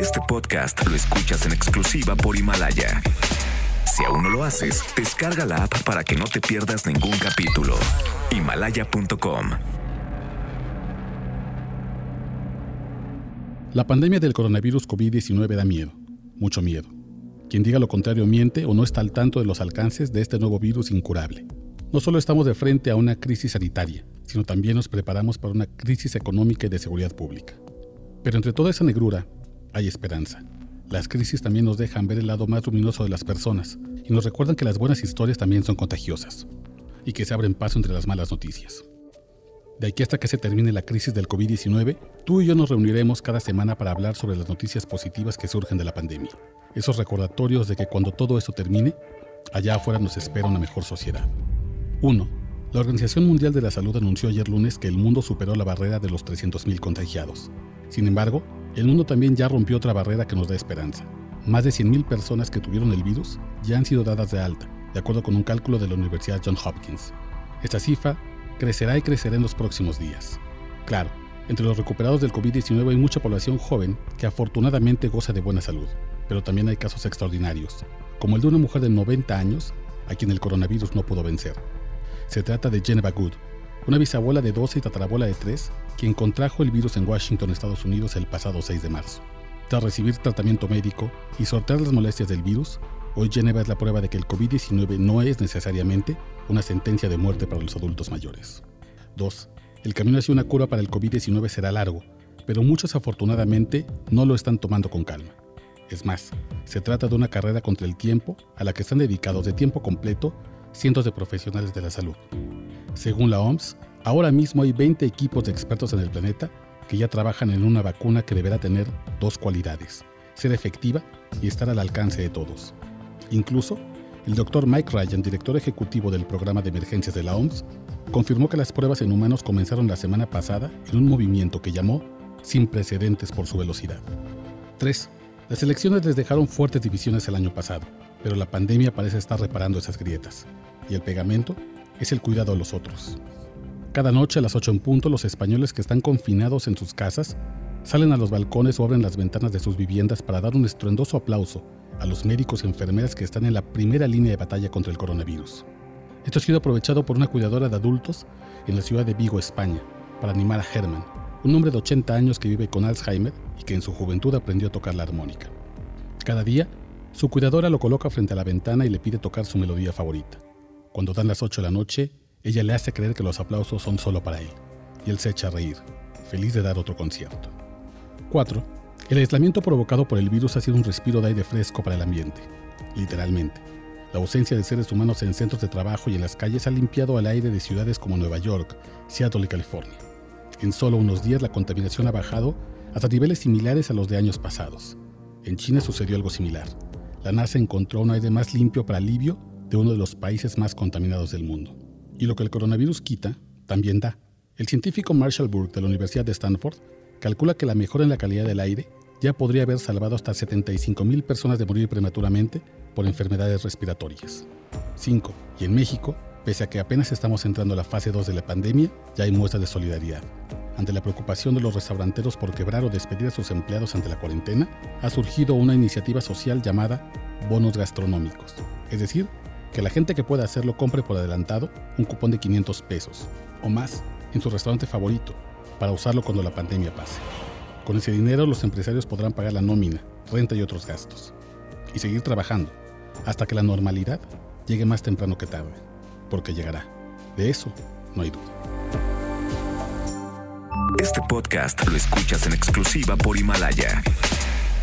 Este podcast lo escuchas en exclusiva por Himalaya. Si aún no lo haces, descarga la app para que no te pierdas ningún capítulo. Himalaya.com La pandemia del coronavirus COVID-19 da miedo, mucho miedo. Quien diga lo contrario miente o no está al tanto de los alcances de este nuevo virus incurable. No solo estamos de frente a una crisis sanitaria, sino también nos preparamos para una crisis económica y de seguridad pública. Pero entre toda esa negrura hay esperanza. Las crisis también nos dejan ver el lado más luminoso de las personas y nos recuerdan que las buenas historias también son contagiosas y que se abren paso entre las malas noticias. De aquí hasta que se termine la crisis del COVID-19, tú y yo nos reuniremos cada semana para hablar sobre las noticias positivas que surgen de la pandemia. Esos recordatorios de que cuando todo esto termine, allá afuera nos espera una mejor sociedad. 1. La Organización Mundial de la Salud anunció ayer lunes que el mundo superó la barrera de los 300.000 contagiados. Sin embargo, el mundo también ya rompió otra barrera que nos da esperanza. Más de 100.000 personas que tuvieron el virus ya han sido dadas de alta, de acuerdo con un cálculo de la Universidad Johns Hopkins. Esta cifra crecerá y crecerá en los próximos días. Claro, entre los recuperados del COVID-19 hay mucha población joven que afortunadamente goza de buena salud, pero también hay casos extraordinarios, como el de una mujer de 90 años a quien el coronavirus no pudo vencer. Se trata de Geneva Good, una bisabuela de 12 y tatarabuela de 3, quien contrajo el virus en Washington, Estados Unidos, el pasado 6 de marzo. Tras recibir tratamiento médico y sortear las molestias del virus, hoy Geneva es la prueba de que el COVID-19 no es necesariamente una sentencia de muerte para los adultos mayores. 2. El camino hacia una cura para el COVID-19 será largo, pero muchos afortunadamente no lo están tomando con calma. Es más, se trata de una carrera contra el tiempo a la que están dedicados de tiempo completo cientos de profesionales de la salud. Según la OMS, ahora mismo hay 20 equipos de expertos en el planeta que ya trabajan en una vacuna que deberá tener dos cualidades, ser efectiva y estar al alcance de todos. Incluso, el doctor Mike Ryan, director ejecutivo del programa de emergencias de la OMS, confirmó que las pruebas en humanos comenzaron la semana pasada en un movimiento que llamó sin precedentes por su velocidad. 3. Las elecciones les dejaron fuertes divisiones el año pasado, pero la pandemia parece estar reparando esas grietas, y el pegamento es el cuidado de los otros. Cada noche a las 8 en punto, los españoles que están confinados en sus casas salen a los balcones o abren las ventanas de sus viviendas para dar un estruendoso aplauso a los médicos y enfermeras que están en la primera línea de batalla contra el coronavirus. Esto ha sido aprovechado por una cuidadora de adultos en la ciudad de Vigo, España, para animar a Herman, un hombre de 80 años que vive con Alzheimer y que en su juventud aprendió a tocar la armónica. Cada día, su cuidadora lo coloca frente a la ventana y le pide tocar su melodía favorita. Cuando dan las 8 de la noche, ella le hace creer que los aplausos son solo para él, y él se echa a reír, feliz de dar otro concierto. 4. El aislamiento provocado por el virus ha sido un respiro de aire fresco para el ambiente, literalmente. La ausencia de seres humanos en centros de trabajo y en las calles ha limpiado el aire de ciudades como Nueva York, Seattle y California. En solo unos días la contaminación ha bajado hasta niveles similares a los de años pasados. En China sucedió algo similar. La NASA encontró un aire más limpio para alivio de uno de los países más contaminados del mundo. Y lo que el coronavirus quita, también da. El científico Marshall Burke de la Universidad de Stanford calcula que la mejora en la calidad del aire ya podría haber salvado hasta 75.000 personas de morir prematuramente por enfermedades respiratorias. 5. Y en México, pese a que apenas estamos entrando a la fase 2 de la pandemia, ya hay muestras de solidaridad. Ante la preocupación de los restauranteros por quebrar o despedir a sus empleados ante la cuarentena, ha surgido una iniciativa social llamada bonos gastronómicos, es decir, que la gente que pueda hacerlo compre por adelantado un cupón de 500 pesos o más en su restaurante favorito para usarlo cuando la pandemia pase. Con ese dinero los empresarios podrán pagar la nómina, renta y otros gastos. Y seguir trabajando hasta que la normalidad llegue más temprano que tarde, porque llegará. De eso no hay duda. Este podcast lo escuchas en exclusiva por Himalaya.